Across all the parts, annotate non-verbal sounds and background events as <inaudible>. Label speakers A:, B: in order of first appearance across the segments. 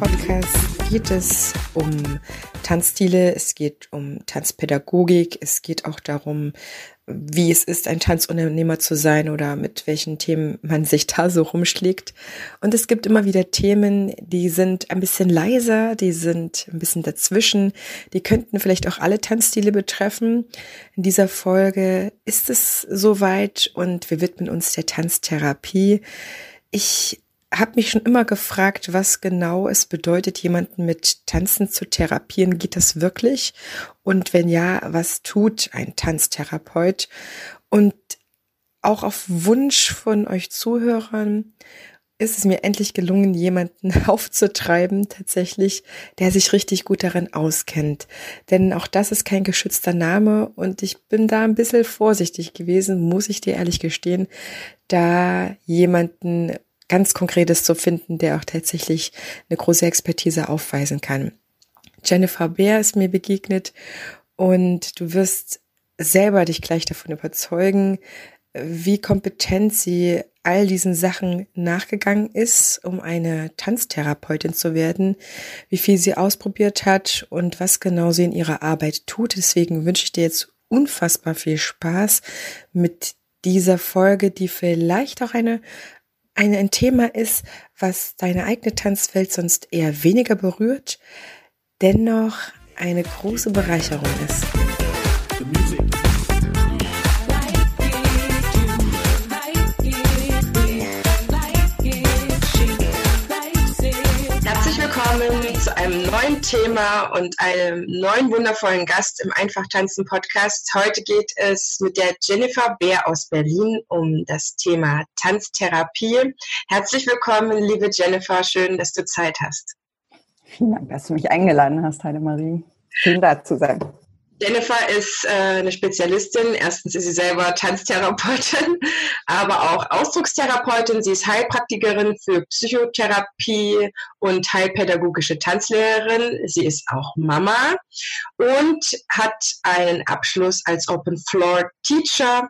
A: Einfachtanz-Podcast geht es um Tanzstile, es geht um Tanzpädagogik, es geht auch darum, wie es ist, ein Tanzunternehmer zu sein oder mit welchen Themen man sich da so rumschlägt. Und es gibt immer wieder Themen, die sind ein bisschen leiser, die sind ein bisschen dazwischen, die könnten vielleicht auch alle Tanzstile betreffen. In dieser Folge ist es soweit und wir widmen uns der Tanztherapie. Ich habe mich schon immer gefragt, was genau es bedeutet, jemanden mit Tanzen zu therapieren. Geht das wirklich? Und wenn ja, was tut ein Tanztherapeut? Und auch auf Wunsch von euch Zuhörern ist es mir endlich gelungen, jemanden <laughs> aufzutreiben, tatsächlich, der sich richtig gut darin auskennt. Denn auch das ist kein geschützter Name und ich bin da ein bisschen vorsichtig gewesen, muss ich dir ehrlich gestehen, da jemanden ganz Konkretes zu finden, der auch tatsächlich eine große Expertise aufweisen kann. Jennifer Bär ist mir begegnet und du wirst selber dich gleich davon überzeugen, wie kompetent sie all diesen Sachen nachgegangen ist, um eine Tanztherapeutin zu werden, wie viel sie ausprobiert hat und was genau sie in ihrer Arbeit tut. Deswegen wünsche ich dir jetzt unfassbar viel Spaß mit dieser Folge, die vielleicht auch eine ein, ein Thema ist, was deine eigene Tanzwelt sonst eher weniger berührt, dennoch eine große Bereicherung ist. Einem neuen Thema und einem neuen wundervollen Gast im Einfachtanzen Podcast. Heute geht es mit der Jennifer Bär aus Berlin um das Thema Tanztherapie. Herzlich willkommen, liebe Jennifer. Schön, dass du Zeit hast.
B: Vielen Dank, dass du mich eingeladen hast, Heidemarie. Schön da zu sein.
A: Jennifer ist äh, eine Spezialistin. Erstens ist sie selber Tanztherapeutin, <laughs> aber auch Ausdruckstherapeutin. Sie ist Heilpraktikerin für Psychotherapie und heilpädagogische Tanzlehrerin. Sie ist auch Mama und hat einen Abschluss als Open Floor Teacher.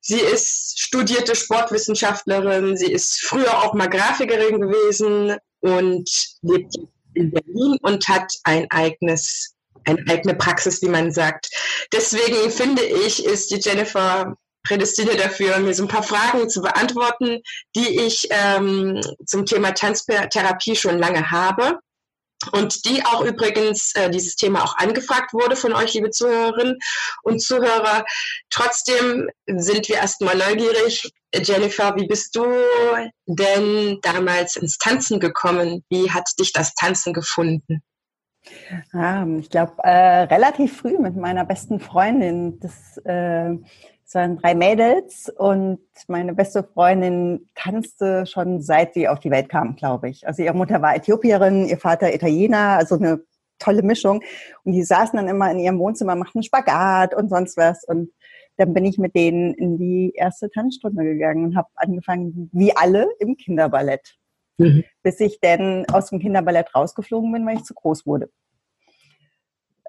A: Sie ist studierte Sportwissenschaftlerin. Sie ist früher auch mal Grafikerin gewesen und lebt in Berlin und hat ein eigenes eine eigene Praxis, wie man sagt. Deswegen finde ich, ist die Jennifer prädestiniert dafür, mir so ein paar Fragen zu beantworten, die ich ähm, zum Thema Tanztherapie schon lange habe. Und die auch übrigens äh, dieses Thema auch angefragt wurde von euch, liebe Zuhörerinnen und Zuhörer. Trotzdem sind wir erstmal neugierig. Jennifer, wie bist du denn damals ins Tanzen gekommen? Wie hat dich das Tanzen gefunden?
B: Ah, ich glaube, äh, relativ früh mit meiner besten Freundin. Das, äh, das waren drei Mädels und meine beste Freundin tanzte schon seit sie auf die Welt kam, glaube ich. Also ihre Mutter war Äthiopierin, ihr Vater Italiener, also eine tolle Mischung. Und die saßen dann immer in ihrem Wohnzimmer, machten Spagat und sonst was. Und dann bin ich mit denen in die erste Tanzstunde gegangen und habe angefangen, wie alle, im Kinderballett. Mhm. <laughs> Bis ich dann aus dem Kinderballett rausgeflogen bin, weil ich zu groß wurde.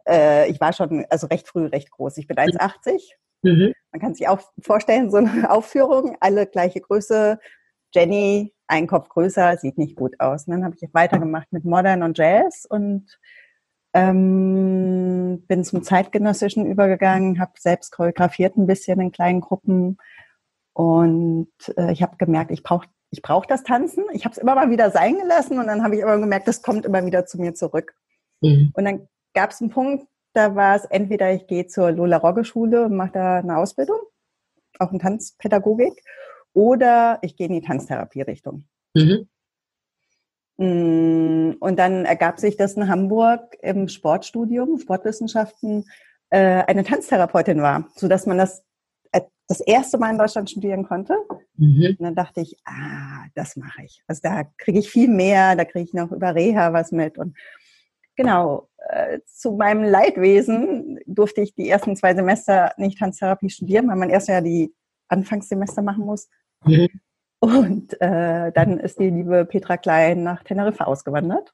B: Äh, ich war schon, also recht früh recht groß. Ich bin 1,80. Mhm. Man kann sich auch vorstellen, so eine <laughs> Aufführung, alle gleiche Größe. Jenny, ein Kopf größer, sieht nicht gut aus. Und dann habe ich weitergemacht mit Modern und Jazz und ähm, bin zum Zeitgenössischen übergegangen, habe selbst choreografiert ein bisschen in kleinen Gruppen und äh, ich habe gemerkt, ich brauche ich brauche das Tanzen. Ich habe es immer mal wieder sein gelassen und dann habe ich immer gemerkt, das kommt immer wieder zu mir zurück. Mhm. Und dann gab es einen Punkt, da war es entweder ich gehe zur Lola Rogge Schule und mache da eine Ausbildung, auch in Tanzpädagogik, oder ich gehe in die Tanztherapie-Richtung. Mhm. Mm, und dann ergab sich, dass in Hamburg im Sportstudium, Sportwissenschaften, äh, eine Tanztherapeutin war, sodass man das das erste Mal in Deutschland studieren konnte. Mhm. Und dann dachte ich, ah, das mache ich. Also da kriege ich viel mehr, da kriege ich noch über Reha was mit. Und genau, äh, zu meinem Leidwesen durfte ich die ersten zwei Semester nicht Tanztherapie studieren, weil man erst ja die Anfangssemester machen muss. Mhm. Und äh, dann ist die liebe Petra Klein nach Teneriffa ausgewandert.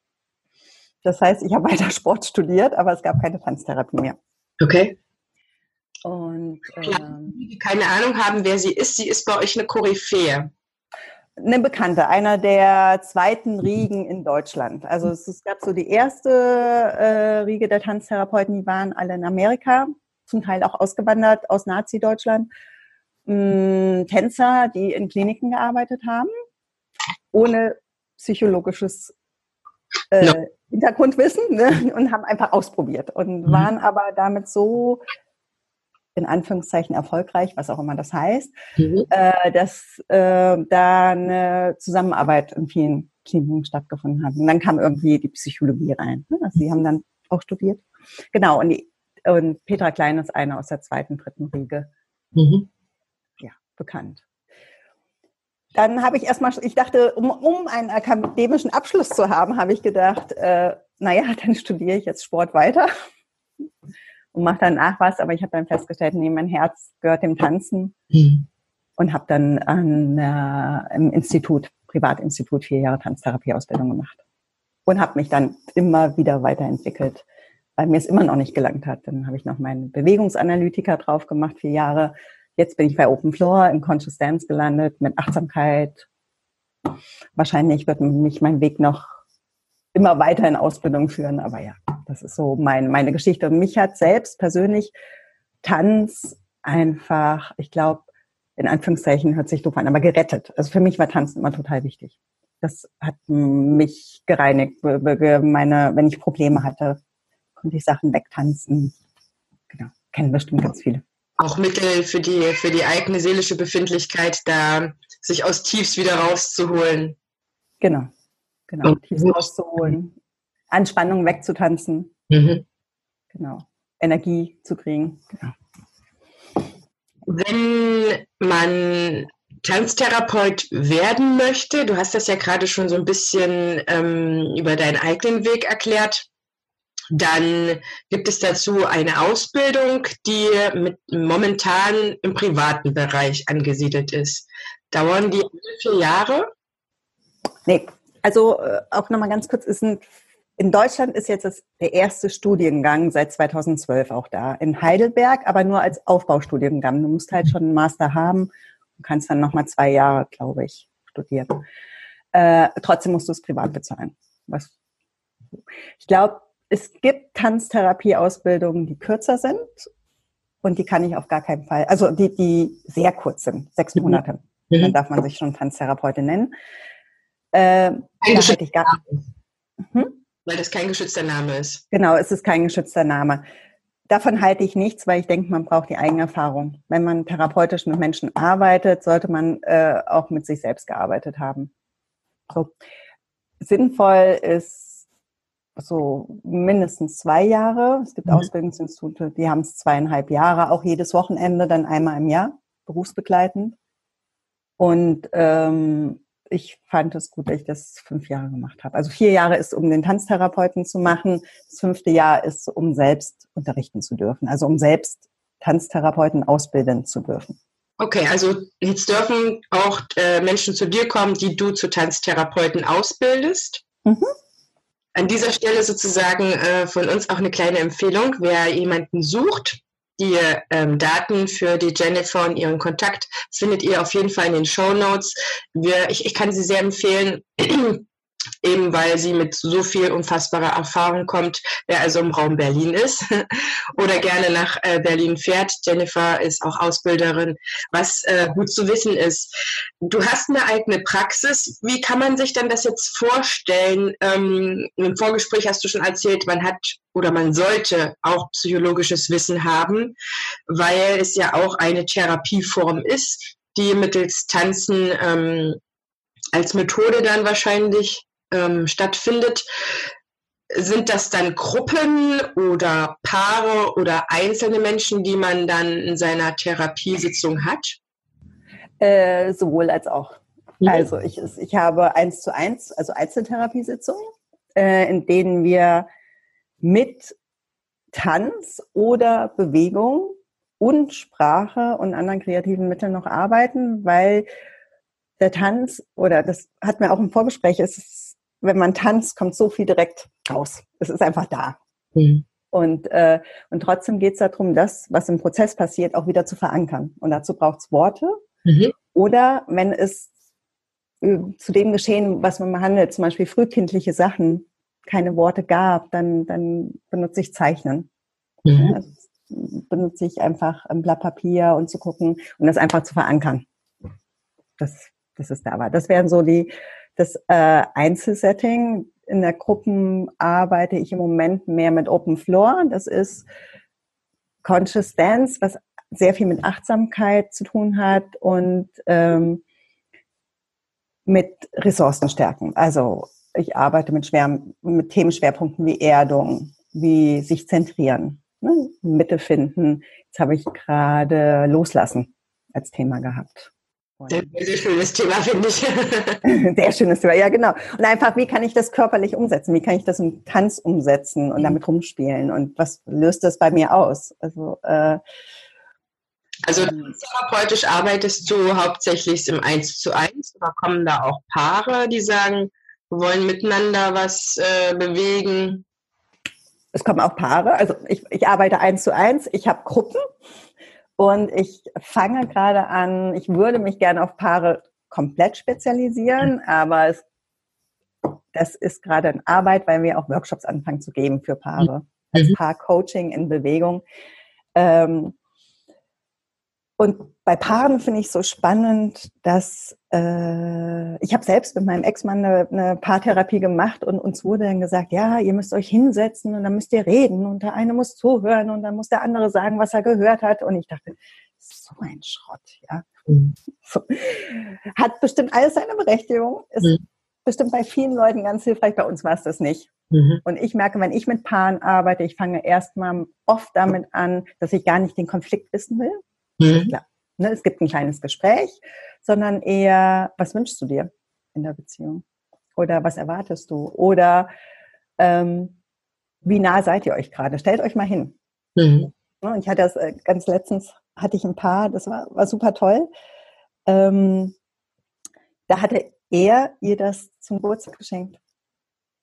B: Das heißt, ich habe weiter <laughs> Sport studiert, aber es gab keine Tanztherapie mehr.
C: Okay.
B: Und
C: ähm, die keine Ahnung haben, wer sie ist, sie ist bei euch eine Koryphäe.
B: Eine Bekannte, einer der zweiten Riegen in Deutschland. Also es, es gab so die erste äh, Riege der Tanztherapeuten, die waren alle in Amerika, zum Teil auch ausgewandert aus Nazi-Deutschland. Ähm, Tänzer, die in Kliniken gearbeitet haben, ohne psychologisches äh, ja. Hintergrundwissen ne? und haben einfach ausprobiert und mhm. waren aber damit so in Anführungszeichen erfolgreich, was auch immer das heißt, mhm. äh, dass äh, da eine Zusammenarbeit in vielen Kliniken stattgefunden hat. Und dann kam irgendwie die Psychologie rein. Ne? Also sie haben dann auch studiert. Genau, und, die, und Petra Klein ist eine aus der zweiten, dritten Riege. Mhm. Ja, bekannt. Dann habe ich erstmal, ich dachte, um, um einen akademischen Abschluss zu haben, habe ich gedacht, äh, naja, <laughs> dann studiere ich jetzt Sport weiter und mache danach was. Aber ich habe dann festgestellt, nee, mein Herz gehört dem Tanzen mhm. und habe dann an, äh, im Institut, Privatinstitut, vier Jahre Tanztherapieausbildung gemacht und habe mich dann immer wieder weiterentwickelt, weil mir es immer noch nicht gelangt hat. Dann habe ich noch meinen Bewegungsanalytiker drauf gemacht, vier Jahre Jetzt bin ich bei Open Floor in Conscious Dance gelandet mit Achtsamkeit. Wahrscheinlich wird mich mein Weg noch immer weiter in Ausbildung führen, aber ja, das ist so mein, meine Geschichte. Und mich hat selbst persönlich Tanz einfach, ich glaube, in Anführungszeichen hört sich doof an, aber gerettet. Also für mich war Tanzen immer total wichtig. Das hat mich gereinigt. Meine, wenn ich Probleme hatte, konnte ich Sachen wegtanzen. Genau, kennen bestimmt ganz viele
C: auch Mittel für die, für die eigene seelische Befindlichkeit, da sich aus Tiefs wieder rauszuholen.
B: Genau, genau, Und Tiefs rauszuholen, Anspannung wegzutanzen. Mhm. Genau, Energie zu kriegen. Genau.
C: Wenn man Tanztherapeut werden möchte, du hast das ja gerade schon so ein bisschen ähm, über deinen eigenen Weg erklärt, dann gibt es dazu eine Ausbildung, die mit, momentan im privaten Bereich angesiedelt ist. Dauern die vier Jahre?
B: Nee, also äh, auch nochmal ganz kurz, ist ein, in Deutschland ist jetzt das, der erste Studiengang seit 2012 auch da. In Heidelberg, aber nur als Aufbaustudiengang. Du musst halt schon einen Master haben und kannst dann nochmal zwei Jahre, glaube ich, studieren. Äh, trotzdem musst du es privat bezahlen. Was, ich glaube, es gibt Tanztherapieausbildungen, die kürzer sind und die kann ich auf gar keinen Fall, also die, die sehr kurz sind, sechs mhm. Monate. Mhm. Dann darf man sich schon Tanztherapeutin nennen.
C: Äh, da ich gar, hm? Weil das kein geschützter Name ist.
B: Genau, es ist kein geschützter Name. Davon halte ich nichts, weil ich denke, man braucht die Eigenerfahrung. Wenn man therapeutisch mit Menschen arbeitet, sollte man äh, auch mit sich selbst gearbeitet haben. So. Sinnvoll ist so mindestens zwei Jahre. Es gibt mhm. Ausbildungsinstitute, die haben es zweieinhalb Jahre, auch jedes Wochenende, dann einmal im Jahr, berufsbegleitend. Und ähm, ich fand es gut, dass ich das fünf Jahre gemacht habe. Also vier Jahre ist, um den Tanztherapeuten zu machen. Das fünfte Jahr ist, um selbst unterrichten zu dürfen. Also um selbst Tanztherapeuten ausbilden zu dürfen.
C: Okay, also jetzt dürfen auch äh, Menschen zu dir kommen, die du zu Tanztherapeuten ausbildest. Mhm. An dieser Stelle sozusagen äh, von uns auch eine kleine Empfehlung, wer jemanden sucht. Die ähm, Daten für die Jennifer und ihren Kontakt findet ihr auf jeden Fall in den Show Notes. Wir, ich, ich kann sie sehr empfehlen eben weil sie mit so viel unfassbarer Erfahrung kommt, wer also im Raum Berlin ist <laughs> oder gerne nach äh, Berlin fährt. Jennifer ist auch Ausbilderin, was äh, gut zu wissen ist. Du hast eine eigene Praxis. Wie kann man sich denn das jetzt vorstellen? Ähm, Im Vorgespräch hast du schon erzählt, man hat oder man sollte auch psychologisches Wissen haben, weil es ja auch eine Therapieform ist, die mittels Tanzen ähm, als Methode dann wahrscheinlich ähm, stattfindet. Sind das dann Gruppen oder Paare oder einzelne Menschen, die man dann in seiner Therapiesitzung hat?
B: Äh, sowohl als auch. Mhm. Also ich, ich habe eins zu eins, also Einzeltherapiesitzungen, äh, in denen wir mit Tanz oder Bewegung und Sprache und anderen kreativen Mitteln noch arbeiten, weil der Tanz, oder das hat mir auch im Vorgespräch, ist, wenn man tanzt, kommt so viel direkt raus. Es ist einfach da. Mhm. Und, äh, und trotzdem geht es darum, das, was im Prozess passiert, auch wieder zu verankern. Und dazu braucht es Worte. Mhm. Oder wenn es äh, zu dem Geschehen, was man behandelt, zum Beispiel frühkindliche Sachen, keine Worte gab, dann, dann benutze ich Zeichnen. Mhm. Ja, benutze ich einfach ein Blatt Papier und zu gucken und das einfach zu verankern. Das, das ist da war. Das wären so die, das äh, Einzelsetting. In der Gruppen arbeite ich im Moment mehr mit Open Floor. Das ist Conscious Dance, was sehr viel mit Achtsamkeit zu tun hat und ähm, mit Ressourcenstärken. Also ich arbeite mit, schwer, mit Themenschwerpunkten wie Erdung, wie sich zentrieren, ne? Mitte finden. Jetzt habe ich gerade Loslassen als Thema gehabt.
C: Sehr, sehr schönes Thema, finde ich. <laughs>
B: sehr schönes Thema, ja genau. Und einfach, wie kann ich das körperlich umsetzen? Wie kann ich das im Tanz umsetzen und mhm. damit rumspielen? Und was löst das bei mir aus? Also, äh,
C: also ähm, therapeutisch arbeitest du hauptsächlich im Eins zu eins oder kommen da auch Paare, die sagen, wir wollen miteinander was äh, bewegen?
B: Es kommen auch Paare. Also ich, ich arbeite eins zu eins. Ich habe Gruppen und ich fange gerade an, ich würde mich gerne auf Paare komplett spezialisieren, aber es, das ist gerade in Arbeit, weil wir auch Workshops anfangen zu geben für Paare. Mhm. Als Paar-Coaching in Bewegung. Ähm, und bei Paaren finde ich so spannend, dass äh, ich habe selbst mit meinem Ex-Mann eine, eine Paartherapie gemacht und uns wurde dann gesagt, ja, ihr müsst euch hinsetzen und dann müsst ihr reden und der eine muss zuhören und dann muss der andere sagen, was er gehört hat. Und ich dachte, so ein Schrott, ja. Mhm. So. Hat bestimmt alles seine Berechtigung. Ist mhm. bestimmt bei vielen Leuten ganz hilfreich. Bei uns war es das nicht. Mhm. Und ich merke, wenn ich mit Paaren arbeite, ich fange erstmal oft damit an, dass ich gar nicht den Konflikt wissen will Mhm. Ne, es gibt ein kleines Gespräch, sondern eher, was wünschst du dir in der Beziehung? Oder was erwartest du? Oder ähm, wie nah seid ihr euch gerade? Stellt euch mal hin. Mhm. Ne, ich hatte das äh, ganz letztens, hatte ich ein paar, das war, war super toll. Ähm, da hatte er ihr das zum Geburtstag geschenkt.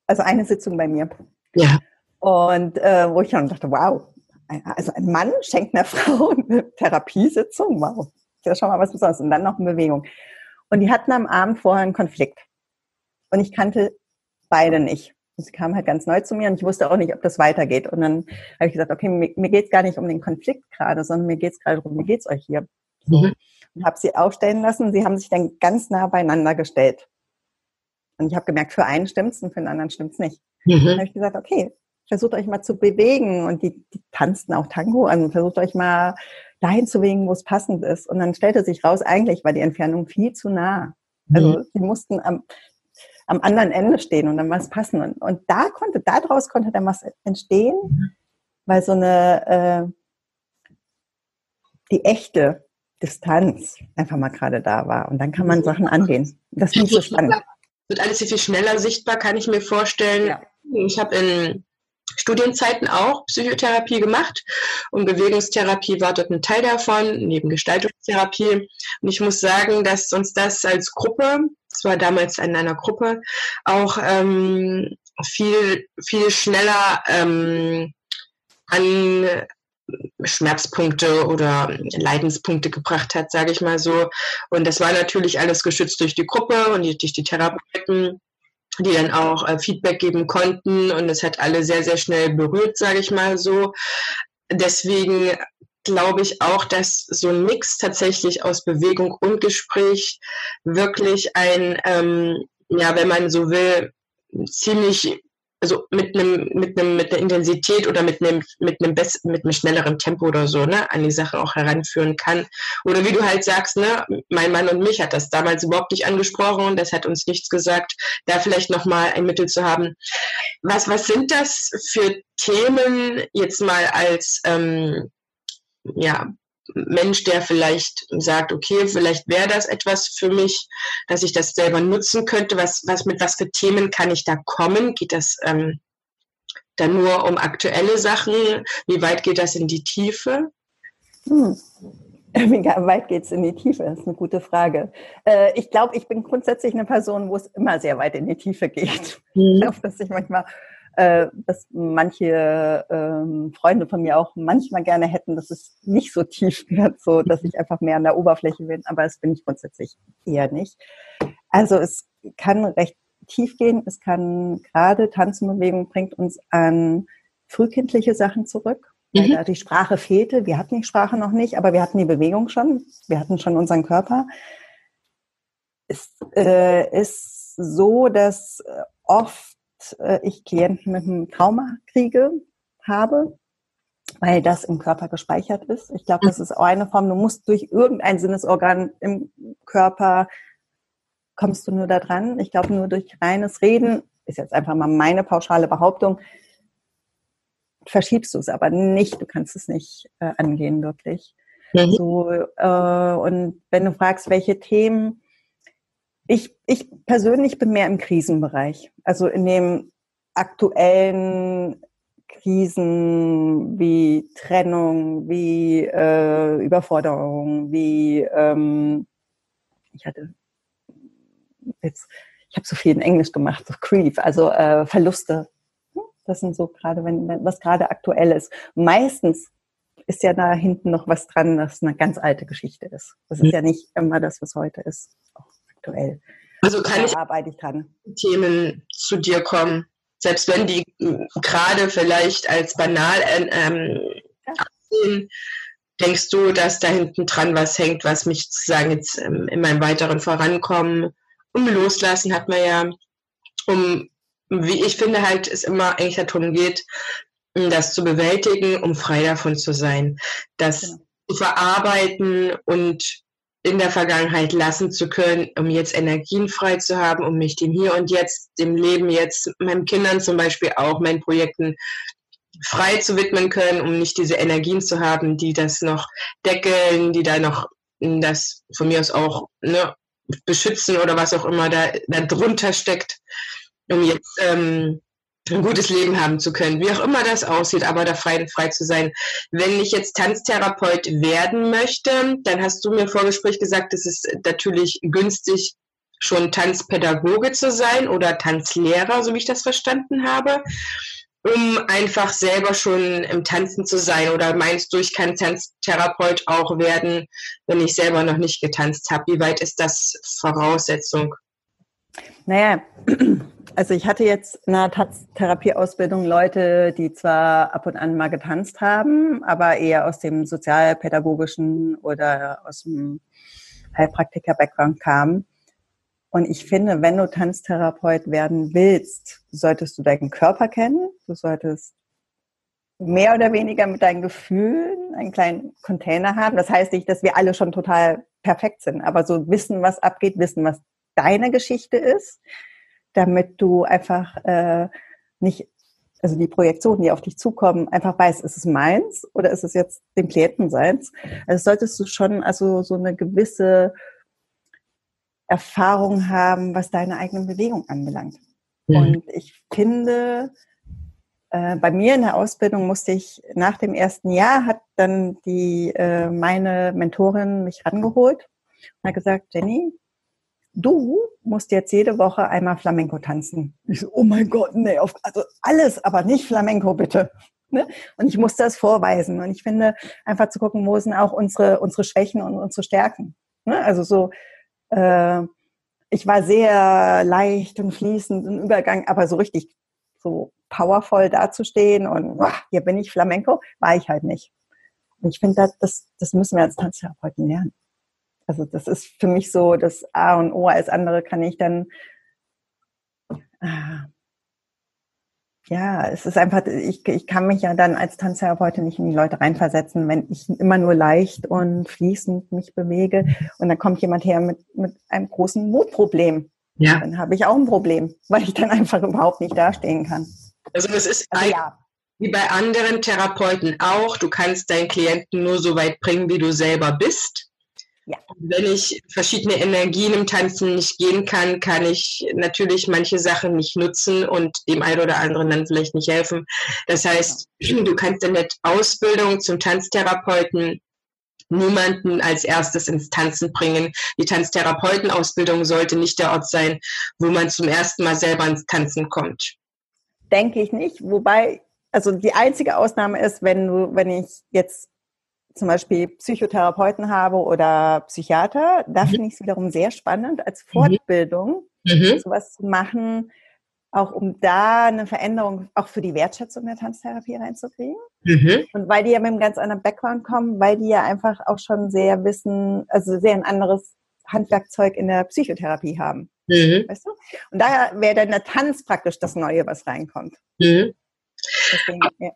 B: Also eine Sitzung bei mir. Ja. Und äh, wo ich dann dachte, wow, also ein Mann schenkt einer <laughs> Frau eine Therapiesitzung, wow, das ist ja schon mal was Besonderes. Und dann noch eine Bewegung. Und die hatten am Abend vorher einen Konflikt. Und ich kannte beide nicht. Und sie kam halt ganz neu zu mir und ich wusste auch nicht, ob das weitergeht. Und dann habe ich gesagt, okay, mir, mir geht es gar nicht um den Konflikt gerade, sondern mir geht es gerade darum, wie geht es euch hier? Mhm. Und habe sie aufstellen lassen. Sie haben sich dann ganz nah beieinander gestellt. Und ich habe gemerkt, für einen stimmt's und für den anderen stimmt's nicht. Mhm. Dann habe ich gesagt, okay, versucht euch mal zu bewegen und die, die tanzten auch Tango an, versucht euch mal dahin zu bewegen, wo es passend ist. Und dann stellte sich raus, eigentlich war die Entfernung viel zu nah. Also mhm. sie mussten am, am anderen Ende stehen und dann was passen. Und, und da konnte, daraus konnte dann was entstehen, mhm. weil so eine äh, die echte Distanz einfach mal gerade da war. Und dann kann man Sachen angehen. Das finde ich so spannend.
C: Wird alles viel schneller sichtbar, kann ich mir vorstellen. Ja. Ich habe in Studienzeiten auch Psychotherapie gemacht und Bewegungstherapie war dort ein Teil davon, neben Gestaltungstherapie. Und ich muss sagen, dass uns das als Gruppe, das war damals in einer Gruppe, auch ähm, viel, viel schneller ähm, an Schmerzpunkte oder Leidenspunkte gebracht hat, sage ich mal so. Und das war natürlich alles geschützt durch die Gruppe und durch die Therapeuten die dann auch äh, Feedback geben konnten und es hat alle sehr, sehr schnell berührt, sage ich mal so. Deswegen glaube ich auch, dass so ein Mix tatsächlich aus Bewegung und Gespräch wirklich ein, ähm, ja, wenn man so will, ziemlich also mit einem mit einem mit einer Intensität oder mit einem mit einem best, mit einem schnelleren Tempo oder so ne an die Sache auch heranführen kann. Oder wie du halt sagst ne mein Mann und mich hat das damals überhaupt nicht angesprochen und das hat uns nichts gesagt da vielleicht noch mal ein Mittel zu haben. Was was sind das für Themen jetzt mal als ähm, ja Mensch, der vielleicht sagt, okay, vielleicht wäre das etwas für mich, dass ich das selber nutzen könnte. Was, was mit was für Themen kann ich da kommen? Geht das, ähm, dann nur um aktuelle Sachen? Wie weit geht das in die Tiefe?
B: Hm. <laughs> Wie weit geht es in die Tiefe? Das ist eine gute Frage. Äh, ich glaube, ich bin grundsätzlich eine Person, wo es immer sehr weit in die Tiefe geht. <laughs> Mhm. Ich glaube, dass ich manchmal, äh, dass manche ähm, Freunde von mir auch manchmal gerne hätten, dass es nicht so tief <laughs> wird, so dass ich einfach mehr an der Oberfläche bin. Aber das bin ich grundsätzlich eher nicht. Also es kann recht tief gehen. Es kann gerade Tanzenbewegung bringt uns an frühkindliche Sachen zurück weil mhm. da die Sprache fehlte. Wir hatten die Sprache noch nicht, aber wir hatten die Bewegung schon. Wir hatten schon unseren Körper. Es äh, ist so, dass äh, oft äh, ich Klienten mit einem Trauma kriege, habe, weil das im Körper gespeichert ist. Ich glaube, das ist auch eine Form. Du musst durch irgendein Sinnesorgan im Körper kommst du nur da dran. Ich glaube, nur durch reines Reden, ist jetzt einfach mal meine pauschale Behauptung, verschiebst du es aber nicht, du kannst es nicht äh, angehen wirklich. Mhm. So, äh, und wenn du fragst, welche Themen, ich, ich persönlich bin mehr im Krisenbereich, also in dem aktuellen Krisen wie Trennung, wie äh, Überforderung, wie ähm, ich hatte jetzt, ich habe so viel in Englisch gemacht, so Grief, also äh, Verluste, das sind so gerade, wenn, wenn was gerade aktuell ist. Meistens ist ja da hinten noch was dran, das eine ganz alte Geschichte ist. Das ist ja nicht immer das, was heute ist, aktuell.
C: Also kann ich arbeite ich dran. Themen zu dir kommen, selbst wenn die hm, gerade vielleicht als banal ähm, ja. denkst du, dass da hinten dran was hängt, was mich sozusagen jetzt ähm, in meinem weiteren Vorankommen um Loslassen hat man ja, um wie ich finde halt, es immer eigentlich darum geht, das zu bewältigen, um frei davon zu sein. Das genau. zu verarbeiten und in der Vergangenheit lassen zu können, um jetzt Energien frei zu haben, um mich dem Hier und Jetzt, dem Leben jetzt, meinen Kindern zum Beispiel auch, meinen Projekten frei zu widmen können, um nicht diese Energien zu haben, die das noch deckeln, die da noch das von mir aus auch ne, beschützen oder was auch immer da, da drunter steckt um jetzt ähm, ein gutes Leben haben zu können, wie auch immer das aussieht, aber da frei, frei zu sein. Wenn ich jetzt Tanztherapeut werden möchte, dann hast du mir im Vorgespräch gesagt, es ist natürlich günstig, schon Tanzpädagoge zu sein oder Tanzlehrer, so wie ich das verstanden habe, um einfach selber schon im Tanzen zu sein. Oder meinst du, ich kann Tanztherapeut auch werden, wenn ich selber noch nicht getanzt habe? Wie weit ist das Voraussetzung?
B: Naja, <clears throat> also ich hatte jetzt in der Therapieausbildung Leute, die zwar ab und an mal getanzt haben, aber eher aus dem sozialpädagogischen oder aus dem Heilpraktiker-Background kamen. Und ich finde, wenn du Tanztherapeut werden willst, solltest du deinen Körper kennen, du solltest mehr oder weniger mit deinen Gefühlen einen kleinen Container haben. Das heißt nicht, dass wir alle schon total perfekt sind, aber so wissen, was abgeht, wissen, was deine Geschichte ist, damit du einfach äh, nicht, also die Projektionen, die auf dich zukommen, einfach weißt, ist es meins oder ist es jetzt dem Klienten seins? Also solltest du schon also so eine gewisse Erfahrung haben, was deine eigene Bewegung anbelangt. Mhm. Und ich finde, äh, bei mir in der Ausbildung musste ich nach dem ersten Jahr hat dann die äh, meine Mentorin mich rangeholt und hat gesagt, Jenny, du musst jetzt jede Woche einmal Flamenco tanzen. Ich so, oh mein Gott, nee, auf, also alles, aber nicht Flamenco bitte. Ne? Und ich muss das vorweisen. Und ich finde, einfach zu gucken, wo sind auch unsere, unsere Schwächen und unsere Stärken. Ne? Also so, äh, ich war sehr leicht und fließend im Übergang, aber so richtig so powervoll dazustehen und boah, hier bin ich Flamenco, war ich halt nicht. Und ich finde, das, das müssen wir als Tanztherapeuten lernen. Also das ist für mich so das A und O. Als andere kann ich dann, äh, ja, es ist einfach, ich, ich kann mich ja dann als Tanztherapeutin nicht in die Leute reinversetzen, wenn ich immer nur leicht und fließend mich bewege und dann kommt jemand her mit, mit einem großen Mutproblem. Ja. Dann habe ich auch ein Problem, weil ich dann einfach überhaupt nicht dastehen kann.
C: Also das ist also, ja. wie bei anderen Therapeuten auch. Du kannst deinen Klienten nur so weit bringen, wie du selber bist. Ja. Wenn ich verschiedene Energien im Tanzen nicht gehen kann, kann ich natürlich manche Sachen nicht nutzen und dem einen oder anderen dann vielleicht nicht helfen. Das heißt, du kannst in der Ausbildung zum Tanztherapeuten niemanden als erstes ins Tanzen bringen. Die Tanztherapeutenausbildung sollte nicht der Ort sein, wo man zum ersten Mal selber ins Tanzen kommt.
B: Denke ich nicht. Wobei, also die einzige Ausnahme ist, wenn du, wenn ich jetzt zum Beispiel Psychotherapeuten habe oder Psychiater, da mhm. finde ich es wiederum sehr spannend, als mhm. Fortbildung mhm. sowas zu machen, auch um da eine Veränderung auch für die Wertschätzung der Tanztherapie reinzukriegen. Mhm. Und weil die ja mit einem ganz anderen Background kommen, weil die ja einfach auch schon sehr wissen, also sehr ein anderes Handwerkzeug in der Psychotherapie haben. Mhm. Weißt du? Und daher wäre dann der Tanz praktisch das Neue, was reinkommt. Mhm.
C: Deswegen, ja.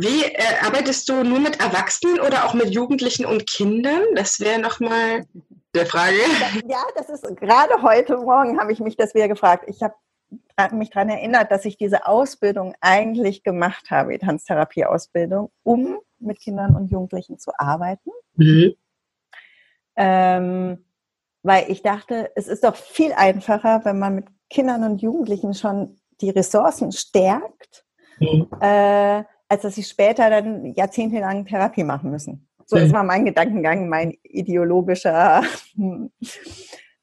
C: Wie äh, arbeitest du nur mit Erwachsenen oder auch mit Jugendlichen und Kindern? Das wäre nochmal der Frage. <laughs>
B: Ja, das ist gerade heute Morgen habe ich mich das wieder gefragt. Ich habe mich daran erinnert, dass ich diese Ausbildung eigentlich gemacht habe, die Tanztherapie-Ausbildung, um mit Kindern und Jugendlichen zu arbeiten. Mhm. Ähm, weil ich dachte, es ist doch viel einfacher, wenn man mit Kindern und Jugendlichen schon die Ressourcen stärkt, mhm. äh, als dass sie später dann jahrzehntelang Therapie machen müssen. So ist mal mein Gedankengang, mein ideologischer.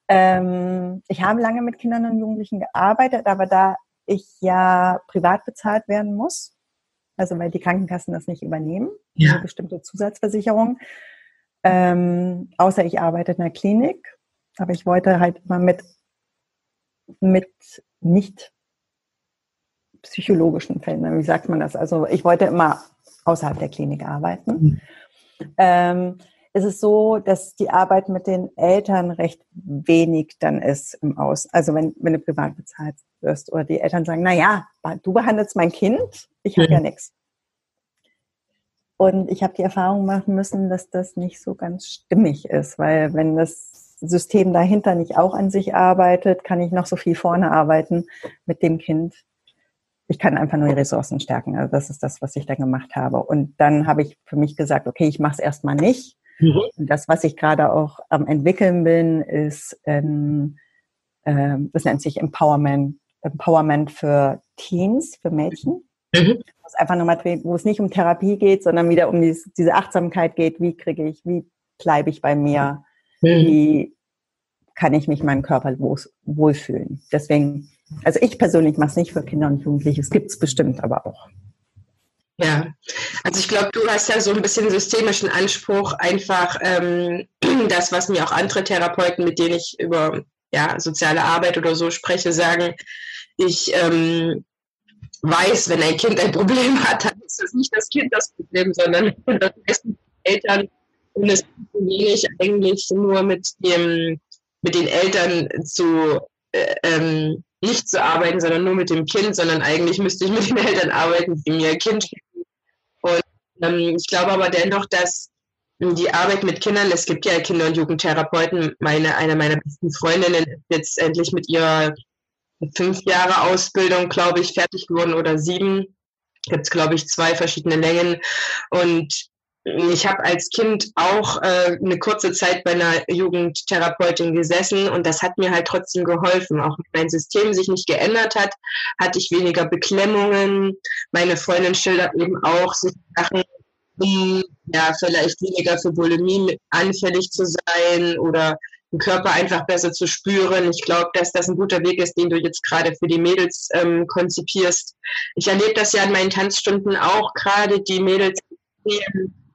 B: ähm, ich habe lange mit Kindern und Jugendlichen gearbeitet, aber da ich ja privat bezahlt werden muss, also weil die Krankenkassen das nicht übernehmen, ja. eine bestimmte Zusatzversicherung, ähm, außer ich arbeite in der Klinik, aber ich wollte halt immer mit, mit nicht psychologischen Fällen. Wie sagt man das? Also ich wollte immer außerhalb der Klinik arbeiten. Mhm. Ähm, es ist so, dass die Arbeit mit den Eltern recht wenig dann ist im Aus. Also wenn, wenn du privat bezahlt wirst oder die Eltern sagen, na ja, du behandelst mein Kind, ich habe mhm. ja nichts. Und ich habe die Erfahrung machen müssen, dass das nicht so ganz stimmig ist, weil wenn das System dahinter nicht auch an sich arbeitet, kann ich noch so viel vorne arbeiten mit dem Kind ich kann einfach nur die Ressourcen stärken. Also das ist das, was ich dann gemacht habe. Und dann habe ich für mich gesagt, okay, ich mache es erstmal nicht. Mhm. Und das, was ich gerade auch am entwickeln bin, ist, ähm, äh, das nennt sich Empowerment, Empowerment für Teens, für Mädchen. Mhm. Wo es einfach nochmal dreht, wo es nicht um Therapie geht, sondern wieder um diese, diese Achtsamkeit geht. Wie kriege ich, wie bleibe ich bei mir? Mhm. Wie kann ich mich meinem Körper wohlfühlen? Deswegen also ich persönlich mache es nicht für Kinder und Jugendliche. Es gibt es bestimmt aber auch.
C: Ja, also ich glaube, du hast ja so ein bisschen systemischen Anspruch, einfach ähm, <clears throat> das, was mir auch andere Therapeuten, mit denen ich über ja, soziale Arbeit oder so spreche, sagen, ich ähm, weiß, wenn ein Kind ein Problem <laughs> hat, dann ist das nicht das Kind das Problem, sondern <laughs> das meisten Eltern und es wenig eigentlich nur mit dem mit den Eltern zu äh, ähm, nicht zu arbeiten, sondern nur mit dem Kind, sondern eigentlich müsste ich mit den Eltern arbeiten, die mir Kind geben. Und ähm, ich glaube aber dennoch, dass die Arbeit mit Kindern, es gibt ja Kinder- und Jugendtherapeuten, meine, eine meiner besten Freundinnen ist jetzt endlich mit ihrer fünf Jahre Ausbildung, glaube ich, fertig geworden oder sieben. Gibt es, glaube ich, zwei verschiedene Längen. Und ich habe als Kind auch äh, eine kurze Zeit bei einer Jugendtherapeutin gesessen und das hat mir halt trotzdem geholfen. Auch wenn mein System sich nicht geändert hat, hatte ich weniger Beklemmungen. Meine Freundin schildert eben auch sich Sachen, um ja vielleicht weniger für Bulimie anfällig zu sein oder den Körper einfach besser zu spüren. Ich glaube, dass das ein guter Weg ist, den du jetzt gerade für die Mädels ähm, konzipierst. Ich erlebe das ja in meinen Tanzstunden auch gerade, die Mädels einfach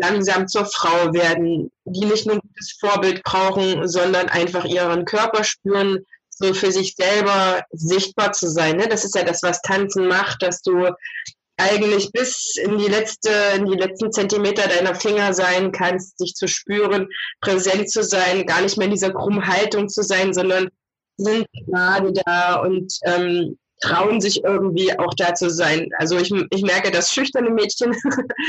C: langsam zur Frau werden, die nicht nur gutes Vorbild brauchen, sondern einfach ihren Körper spüren, so für sich selber sichtbar zu sein. Ne? Das ist ja das, was Tanzen macht, dass du eigentlich bis in die letzte, in die letzten Zentimeter deiner Finger sein kannst, dich zu spüren, präsent zu sein, gar nicht mehr in dieser krummen Haltung zu sein, sondern sind gerade da und ähm, trauen sich irgendwie auch da zu sein. Also ich, ich merke, dass schüchterne Mädchen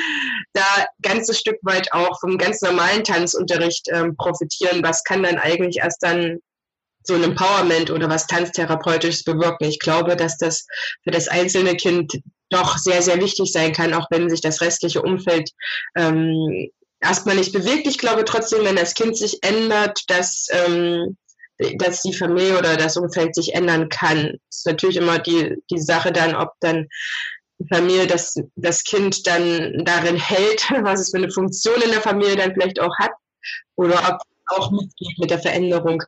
C: <laughs> da ganzes Stück weit auch vom ganz normalen Tanzunterricht ähm, profitieren. Was kann dann eigentlich erst dann so ein Empowerment oder was Tanztherapeutisches bewirken? Ich glaube, dass das für das einzelne Kind doch sehr, sehr wichtig sein kann, auch wenn sich das restliche Umfeld ähm, erstmal nicht bewegt. Ich glaube trotzdem, wenn das Kind sich ändert, dass, ähm, dass die Familie oder das Umfeld sich ändern kann. Das ist natürlich immer die, die Sache dann, ob dann die Familie das, das Kind dann darin hält, <laughs> was es für eine Funktion in der Familie dann vielleicht auch hat, oder ob auch mitgeht mit der Veränderung.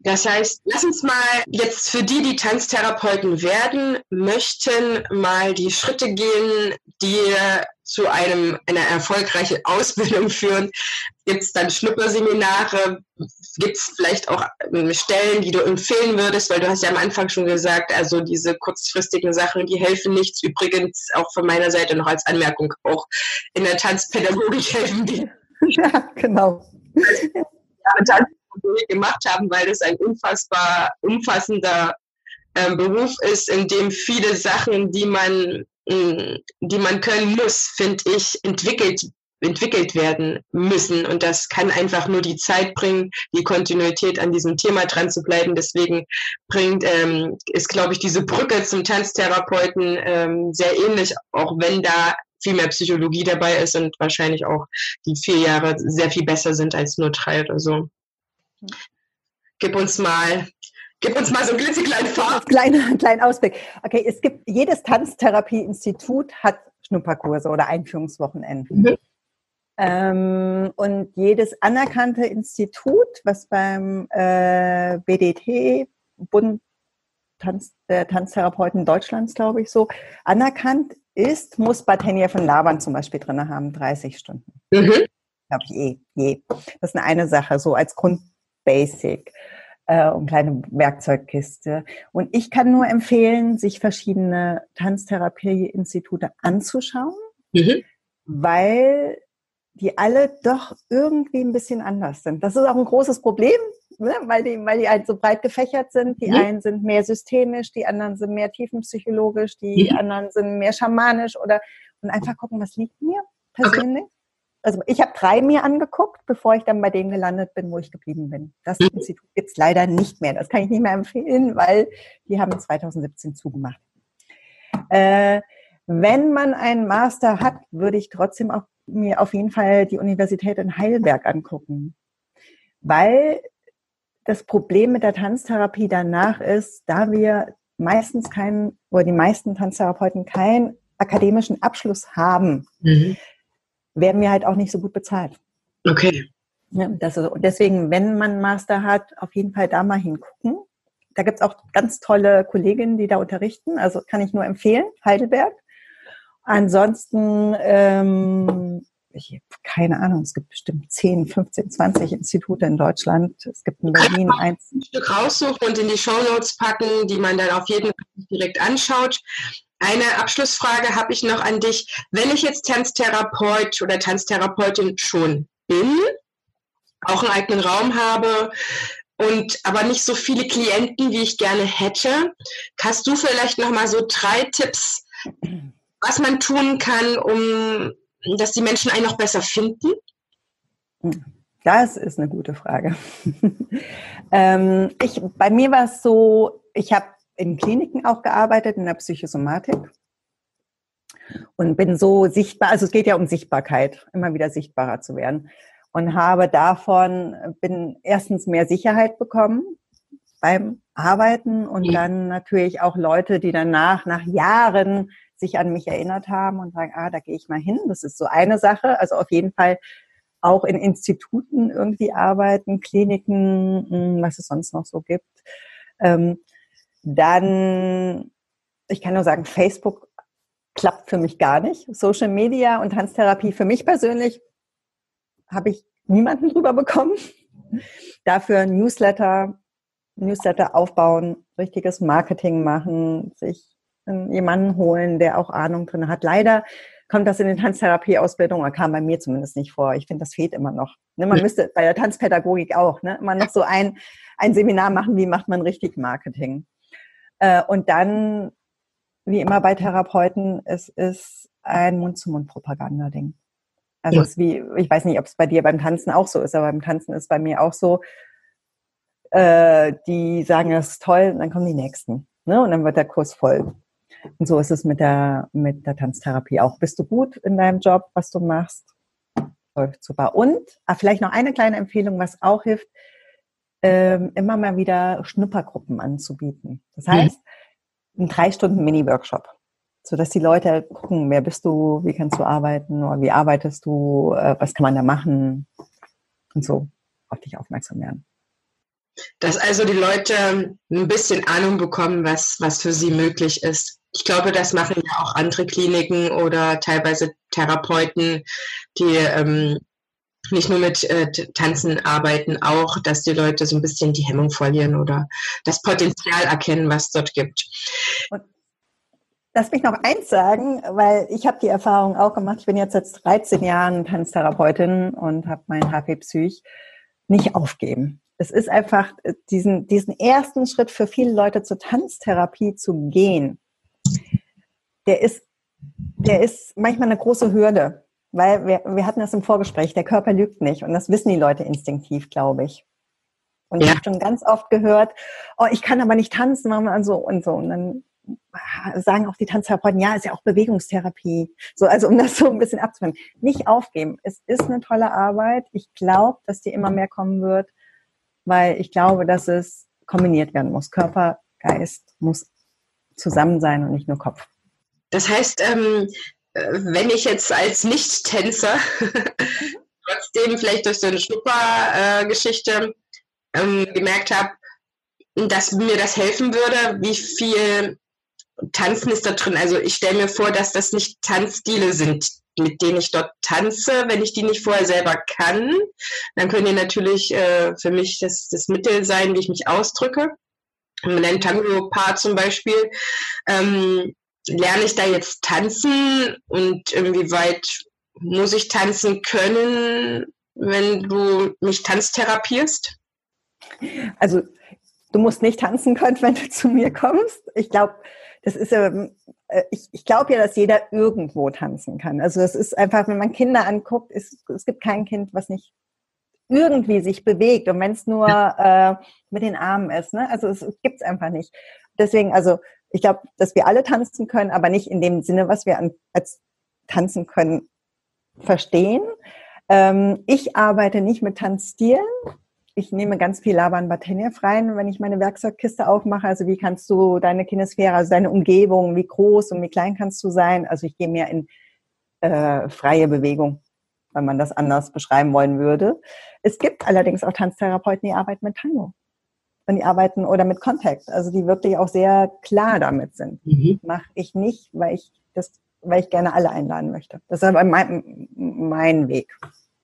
C: Das heißt, lass uns mal jetzt für die, die Tanztherapeuten werden möchten, mal die Schritte gehen, die zu einem, einer erfolgreichen <laughs> Ausbildung führen. Gibt es dann Schnupperseminare? Gibt es vielleicht auch ähm, Stellen, die du empfehlen würdest? Weil du hast ja am Anfang schon gesagt, also diese kurzfristigen Sachen, die helfen nichts. Übrigens auch von meiner Seite noch als Anmerkung, auch in der Tanzpädagogik <laughs> helfen die. <laughs>
B: Ja, genau.
C: Ja, gemacht haben, weil das ein unfassbar umfassender äh, Beruf ist, in dem viele Sachen, die man, die man können muss, finde ich, entwickelt entwickelt werden müssen. Und das kann einfach nur die Zeit bringen, die Kontinuität an diesem Thema dran zu bleiben. Deswegen bringt, ähm, ist, glaube ich, diese Brücke zum Tanztherapeuten ähm, sehr ähnlich, auch wenn da viel mehr Psychologie dabei ist und wahrscheinlich auch die vier Jahre sehr viel besser sind als nur drei oder so. Gib uns mal, gib uns mal so einen klitzekleinen Farb. <laughs>
B: Kleinen, kleinen Ausblick. Okay, es gibt, jedes Tanztherapieinstitut hat Schnupperkurse oder Einführungswochenenden. Mhm. Ähm, und jedes anerkannte Institut, was beim äh, BDT, Bund Tanz, der Tanztherapeuten Deutschlands, glaube ich, so anerkannt ist, muss Bartenier von Laban zum Beispiel drin haben, 30 Stunden. Mhm. Glaube ich eh, je. Das ist eine Sache, so als Grund, Basic äh, und kleine Werkzeugkiste. Und ich kann nur empfehlen, sich verschiedene Tanztherapieinstitute anzuschauen, mhm. weil die alle doch irgendwie ein bisschen anders sind. Das ist auch ein großes Problem, ne? weil, die, weil die halt so breit gefächert sind. Die mhm. einen sind mehr systemisch, die anderen sind mehr tiefenpsychologisch, die mhm. anderen sind mehr schamanisch oder und einfach gucken, was liegt mir persönlich. Okay also ich habe drei mir angeguckt, bevor ich dann bei dem gelandet bin, wo ich geblieben bin. Das mhm. Institut gibt es leider nicht mehr. Das kann ich nicht mehr empfehlen, weil die haben 2017 zugemacht. Äh, wenn man einen Master hat, würde ich trotzdem auch mir auf jeden Fall die Universität in Heidelberg angucken. Weil das Problem mit der Tanztherapie danach ist, da wir meistens keinen, oder die meisten Tanztherapeuten keinen akademischen Abschluss haben, mhm werden wir halt auch nicht so gut bezahlt.
C: Okay.
B: Ja, das ist, deswegen, wenn man Master hat, auf jeden Fall da mal hingucken. Da gibt es auch ganz tolle Kolleginnen, die da unterrichten. Also kann ich nur empfehlen, Heidelberg. Ansonsten, ähm, ich, keine Ahnung, es gibt bestimmt 10, 15, 20 Institute in Deutschland. Es gibt in Berlin eins.
C: Ein Stück raussuchen und in die Show Notes packen, die man dann auf jeden Fall direkt anschaut. Eine Abschlussfrage habe ich noch an dich. Wenn ich jetzt Tanztherapeut oder Tanztherapeutin schon bin, auch einen eigenen Raum habe und aber nicht so viele Klienten, wie ich gerne hätte, hast du vielleicht noch mal so drei Tipps, was man tun kann, um dass die Menschen einen noch besser finden?
B: Das ist eine gute Frage. <laughs> ähm, ich, bei mir war es so, ich habe in Kliniken auch gearbeitet, in der Psychosomatik. Und bin so sichtbar, also es geht ja um Sichtbarkeit, immer wieder sichtbarer zu werden. Und habe davon, bin erstens mehr Sicherheit bekommen beim Arbeiten und ja. dann natürlich auch Leute, die danach, nach Jahren sich an mich erinnert haben und sagen, ah, da gehe ich mal hin. Das ist so eine Sache. Also auf jeden Fall auch in Instituten irgendwie arbeiten, Kliniken, hm, was es sonst noch so gibt. Ähm, dann, ich kann nur sagen, Facebook klappt für mich gar nicht. Social Media und Tanztherapie für mich persönlich habe ich niemanden drüber bekommen. Dafür Newsletter, Newsletter aufbauen, richtiges Marketing machen, sich jemanden holen, der auch Ahnung drin hat. Leider kommt das in den Tanztherapieausbildung, oder kam bei mir zumindest nicht vor. Ich finde, das fehlt immer noch. Ne, man müsste bei der Tanzpädagogik auch ne, immer noch so ein, ein Seminar machen, wie macht man richtig Marketing. Äh, und dann, wie immer bei Therapeuten, es ist ein Mund-zu-Mund-Propaganda-Ding. Also ja. es ist wie, ich weiß nicht, ob es bei dir beim Tanzen auch so ist, aber beim Tanzen ist bei mir auch so, äh, die sagen, das ist toll, und dann kommen die nächsten. Ne? Und dann wird der Kurs voll. Und so ist es mit der, mit der Tanztherapie auch. Bist du gut in deinem Job, was du machst? läuft super. Und ah, vielleicht noch eine kleine Empfehlung, was auch hilft, ähm, immer mal wieder Schnuppergruppen anzubieten. Das mhm. heißt, mhm. ein drei Stunden Mini-Workshop, sodass die Leute gucken, wer bist du, wie kannst du arbeiten oder wie arbeitest du, äh, was kann man da machen und so auf dich aufmerksam werden.
C: Dass also die Leute ein bisschen Ahnung bekommen, was, was für sie möglich ist. Ich glaube, das machen ja auch andere Kliniken oder teilweise Therapeuten, die ähm, nicht nur mit äh, Tanzen arbeiten, auch, dass die Leute so ein bisschen die Hemmung verlieren oder das Potenzial erkennen, was dort gibt.
B: Und lass mich noch eins sagen, weil ich habe die Erfahrung auch gemacht. Ich bin jetzt seit 13 Jahren Tanztherapeutin und habe mein HP Psych nicht aufgeben. Es ist einfach äh, diesen, diesen ersten Schritt für viele Leute zur Tanztherapie zu gehen. Der ist, der ist manchmal eine große Hürde. Weil wir, wir hatten das im Vorgespräch, der Körper lügt nicht und das wissen die Leute instinktiv, glaube ich. Und ja. ich habe schon ganz oft gehört, oh, ich kann aber nicht tanzen, machen wir so und so. Und dann sagen auch die Tanztherapeuten, ja, ist ja auch Bewegungstherapie. So, also um das so ein bisschen abzufinden. Nicht aufgeben. Es ist eine tolle Arbeit. Ich glaube, dass die immer mehr kommen wird, weil ich glaube, dass es kombiniert werden muss. Körper, Geist muss zusammen sein und nicht nur Kopf.
C: Das heißt, ähm, wenn ich jetzt als Nicht-Tänzer <laughs> trotzdem vielleicht durch so eine Schnuppergeschichte ähm, gemerkt habe, dass mir das helfen würde, wie viel Tanzen ist da drin. Also ich stelle mir vor, dass das nicht Tanzstile sind, mit denen ich dort tanze. Wenn ich die nicht vorher selber kann, dann können die natürlich äh, für mich das, das Mittel sein, wie ich mich ausdrücke. Mit einem Tango-Paar zum Beispiel ähm, lerne ich da jetzt tanzen und inwieweit muss ich tanzen können, wenn du mich tanztherapierst?
B: Also du musst nicht tanzen können, wenn du zu mir kommst. Ich glaube, das ist ähm, äh, ich, ich glaube ja, dass jeder irgendwo tanzen kann. Also es ist einfach, wenn man Kinder anguckt, ist, es gibt kein Kind, was nicht irgendwie sich bewegt und wenn es nur äh, mit den Armen ist. Ne? Also es gibt es einfach nicht. Deswegen, also ich glaube, dass wir alle tanzen können, aber nicht in dem Sinne, was wir an, als tanzen können, verstehen. Ähm, ich arbeite nicht mit Tanzstilen. Ich nehme ganz viel Laban Bateniev rein, wenn ich meine Werkzeugkiste aufmache. Also wie kannst du deine Kinesphäre, also deine Umgebung, wie groß und wie klein kannst du sein? Also ich gehe mehr in äh, freie Bewegung, wenn man das anders beschreiben wollen würde. Es gibt allerdings auch Tanztherapeuten, die arbeiten mit Tango und die arbeiten oder mit Contact, also die wirklich auch sehr klar damit sind. Mhm. Mache ich nicht, weil ich das, weil ich gerne alle einladen möchte. Das ist aber mein, mein Weg.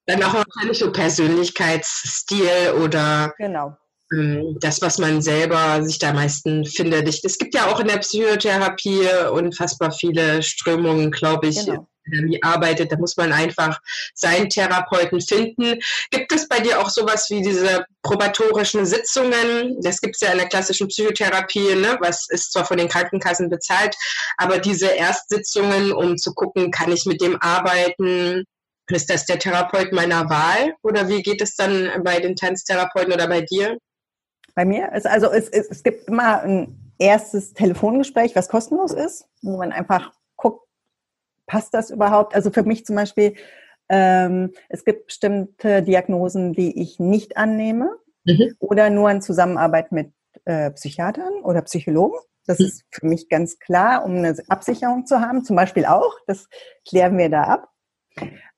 C: Dann auch wahrscheinlich so Persönlichkeitsstil oder
B: genau.
C: Ähm, das, was man selber sich da am meisten findet. Es gibt ja auch in der Psychotherapie unfassbar viele Strömungen, glaube ich, genau wie arbeitet, da muss man einfach seinen Therapeuten finden. Gibt es bei dir auch sowas wie diese probatorischen Sitzungen? Das gibt es ja in der klassischen Psychotherapie, ne? was ist zwar von den Krankenkassen bezahlt, aber diese Erstsitzungen, um zu gucken, kann ich mit dem arbeiten? Ist das der Therapeut meiner Wahl? Oder wie geht es dann bei den Tanztherapeuten oder bei dir?
B: Bei mir ist also es, es, es gibt immer ein erstes Telefongespräch, was kostenlos ist, wo man einfach passt das überhaupt? Also für mich zum Beispiel, ähm, es gibt bestimmte Diagnosen, die ich nicht annehme mhm. oder nur in Zusammenarbeit mit äh, Psychiatern oder Psychologen. Das mhm. ist für mich ganz klar, um eine Absicherung zu haben, zum Beispiel auch. Das klären wir da ab.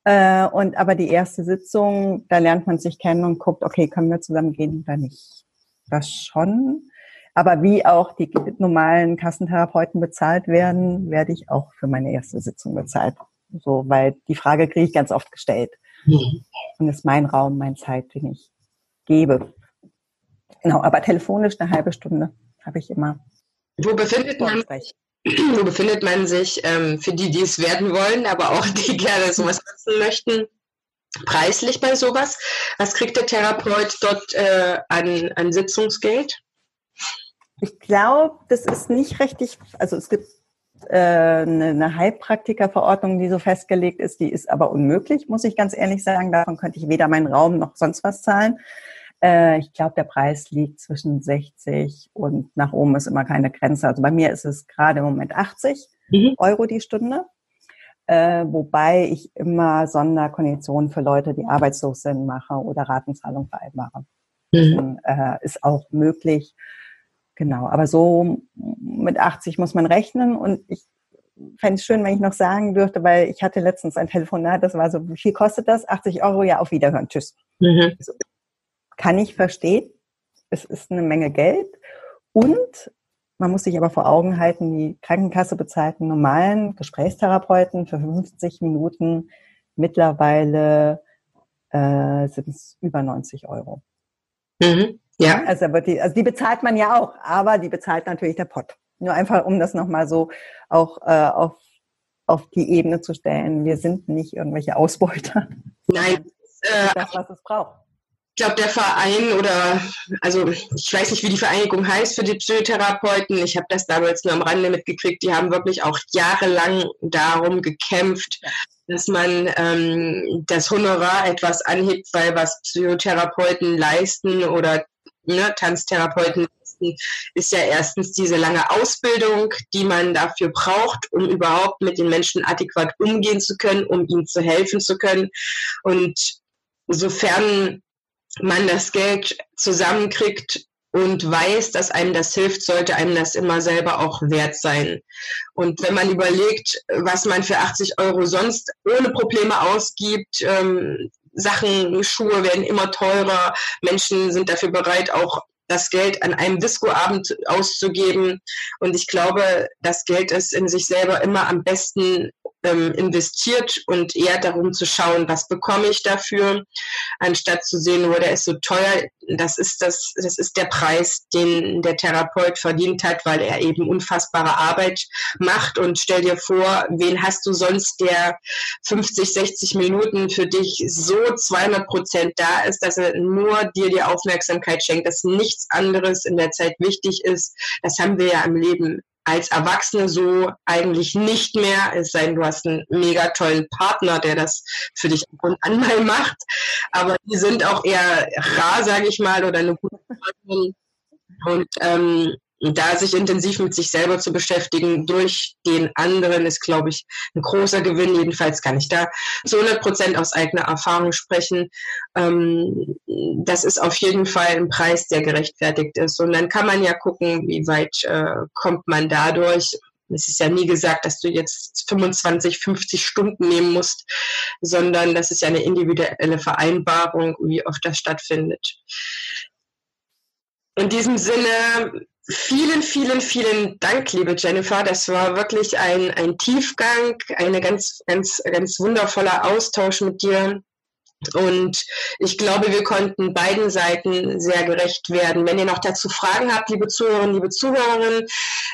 B: Äh, und aber die erste Sitzung, da lernt man sich kennen und guckt, okay, können wir zusammen gehen oder nicht? Das schon. Aber wie auch die normalen Kassentherapeuten bezahlt werden, werde ich auch für meine erste Sitzung bezahlt. So, weil die Frage kriege ich ganz oft gestellt. Mhm. Und das ist mein Raum, meine Zeit, den ich gebe. Genau, aber telefonisch eine halbe Stunde habe ich immer.
C: Wo befindet man, <clears throat> wo befindet man sich ähm, für die, die es werden wollen, aber auch die <laughs> gerne sowas nutzen möchten? Preislich bei sowas? Was kriegt der Therapeut dort äh, an, an Sitzungsgeld?
B: Ich glaube, das ist nicht richtig, also es gibt äh, eine, eine Heilpraktikerverordnung, die so festgelegt ist, die ist aber unmöglich, muss ich ganz ehrlich sagen. Davon könnte ich weder meinen Raum noch sonst was zahlen. Äh, ich glaube, der Preis liegt zwischen 60 und nach oben ist immer keine Grenze. Also bei mir ist es gerade im Moment 80 mhm. Euro die Stunde. äh, wobei ich immer Sonderkonditionen für Leute, die arbeitslos sind, mache oder Ratenzahlung vereinbare. Mhm. Äh, ist auch möglich. Genau, aber so mit 80 muss man rechnen und ich fände es schön, wenn ich noch sagen dürfte, weil ich hatte letztens ein Telefonat, das war so, wie viel kostet das? 80 Euro, ja, auf Wiederhören, tschüss. Mhm. Also, kann ich verstehen. Es ist eine Menge Geld und man muss sich aber vor Augen halten, die Krankenkasse bezahlt einen normalen Gesprächstherapeuten für 50 Minuten. Mittlerweile äh, sind es über 90 Euro. Mhm. Ja. Also, die, also die bezahlt man ja auch, aber die bezahlt natürlich der Pott. Nur einfach, um das nochmal so auch äh, auf, auf die Ebene zu stellen. Wir sind nicht irgendwelche Ausbeuter.
C: Nein. Äh, das, was es braucht ich glaube, der Verein oder, also ich weiß nicht, wie die Vereinigung heißt für die Psychotherapeuten. Ich habe das damals nur am Rande mitgekriegt. Die haben wirklich auch jahrelang darum gekämpft, dass man ähm, das Honorar etwas anhebt, weil was Psychotherapeuten leisten oder ne, Tanztherapeuten ist ja erstens diese lange Ausbildung, die man dafür braucht, um überhaupt mit den Menschen adäquat umgehen zu können, um ihnen zu helfen zu können. Und sofern man das Geld zusammenkriegt und weiß, dass einem das hilft, sollte einem das immer selber auch wert sein. Und wenn man überlegt, was man für 80 Euro sonst ohne Probleme ausgibt, ähm, Sachen, Schuhe werden immer teurer, Menschen sind dafür bereit, auch das Geld an einem Discoabend auszugeben. Und ich glaube, das Geld ist in sich selber immer am besten ähm, investiert und eher darum zu schauen, was bekomme ich dafür, anstatt zu sehen, wo der ist so teuer. Das ist das, das ist der Preis, den der Therapeut verdient hat, weil er eben unfassbare Arbeit macht. Und stell dir vor, wen hast du sonst, der 50, 60 Minuten für dich so 200 Prozent da ist, dass er nur dir die Aufmerksamkeit schenkt, dass nichts anderes in der Zeit wichtig ist. Das haben wir ja im Leben als Erwachsene so eigentlich nicht mehr, es sei denn, du hast einen mega tollen Partner, der das für dich ab und an mal macht. Aber die sind auch eher rar, sage ich mal, oder eine gute Partnerin. Und ähm, da sich intensiv mit sich selber zu beschäftigen durch den anderen ist, glaube ich, ein großer Gewinn. Jedenfalls kann ich da zu 100 Prozent aus eigener Erfahrung sprechen. Ähm, das ist auf jeden Fall ein Preis, der gerechtfertigt ist. Und dann kann man ja gucken, wie weit äh, kommt man dadurch. Es ist ja nie gesagt, dass du jetzt 25, 50 Stunden nehmen musst, sondern das ist ja eine individuelle Vereinbarung, wie oft das stattfindet. In diesem Sinne Vielen, vielen, vielen Dank, liebe Jennifer. Das war wirklich ein, ein Tiefgang, eine ganz, ganz, ganz wundervoller Austausch mit dir. Und ich glaube, wir konnten beiden Seiten sehr gerecht werden. Wenn ihr noch dazu Fragen habt, liebe Zuhörerinnen, liebe Zuhörerinnen,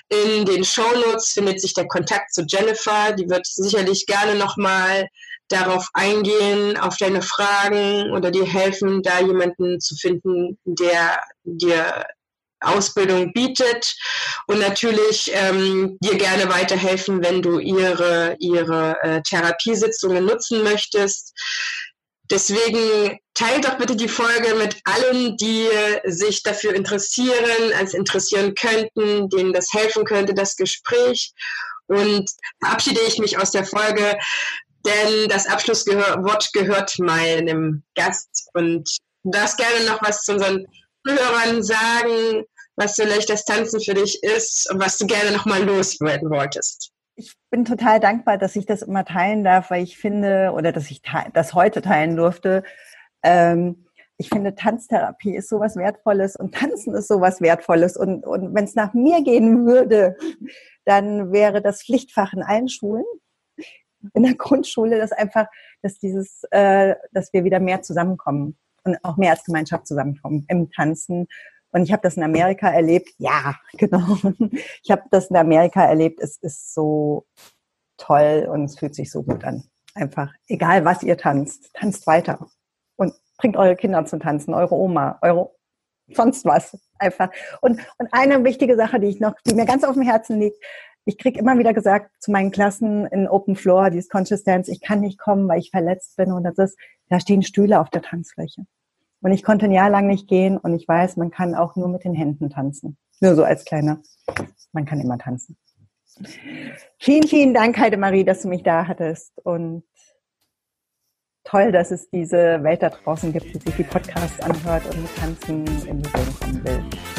C: in den Show Notes findet sich der Kontakt zu Jennifer. Die wird sicherlich gerne nochmal darauf eingehen, auf deine Fragen oder dir helfen, da jemanden zu finden, der dir Ausbildung bietet und natürlich ähm, dir gerne weiterhelfen, wenn du ihre, ihre äh, Therapiesitzungen nutzen möchtest. Deswegen teilt doch bitte die Folge mit allen, die sich dafür interessieren, als interessieren könnten, denen das helfen könnte, das Gespräch. Und verabschiede ich mich aus der Folge, denn das Abschlusswort gehört meinem Gast. Und du darfst gerne noch was zu unseren Hörern sagen, was vielleicht das Tanzen für dich ist und was du gerne nochmal loswerden wolltest.
B: Ich bin total dankbar, dass ich das immer teilen darf, weil ich finde, oder dass ich das heute teilen durfte. Ähm, ich finde, Tanztherapie ist sowas Wertvolles und Tanzen ist sowas Wertvolles. Und, und wenn es nach mir gehen würde, dann wäre das Pflichtfach in allen Schulen, in der Grundschule, dass einfach, dass dieses, äh, dass wir wieder mehr zusammenkommen und auch mehr als Gemeinschaft zusammenkommen im Tanzen und ich habe das in Amerika erlebt. Ja, genau. Ich habe das in Amerika erlebt. Es ist so toll und es fühlt sich so gut an. Einfach, egal was ihr tanzt, tanzt weiter. Und bringt eure Kinder zum Tanzen, eure Oma, eure sonst was. Einfach. Und, und eine wichtige Sache, die ich noch, die mir ganz auf dem Herzen liegt, ich krieg immer wieder gesagt zu meinen Klassen in Open Floor, dieses Conscious Dance, ich kann nicht kommen, weil ich verletzt bin und das ist, da stehen Stühle auf der Tanzfläche. Und ich konnte ein Jahr lang nicht gehen und ich weiß, man kann auch nur mit den Händen tanzen. Nur so als kleiner. Man kann immer tanzen. Vielen, vielen Dank, Heidemarie, dass du mich da hattest und toll, dass es diese Welt da draußen gibt, die sich die Podcasts anhört und mit Tanzen in Bewegung kommen will.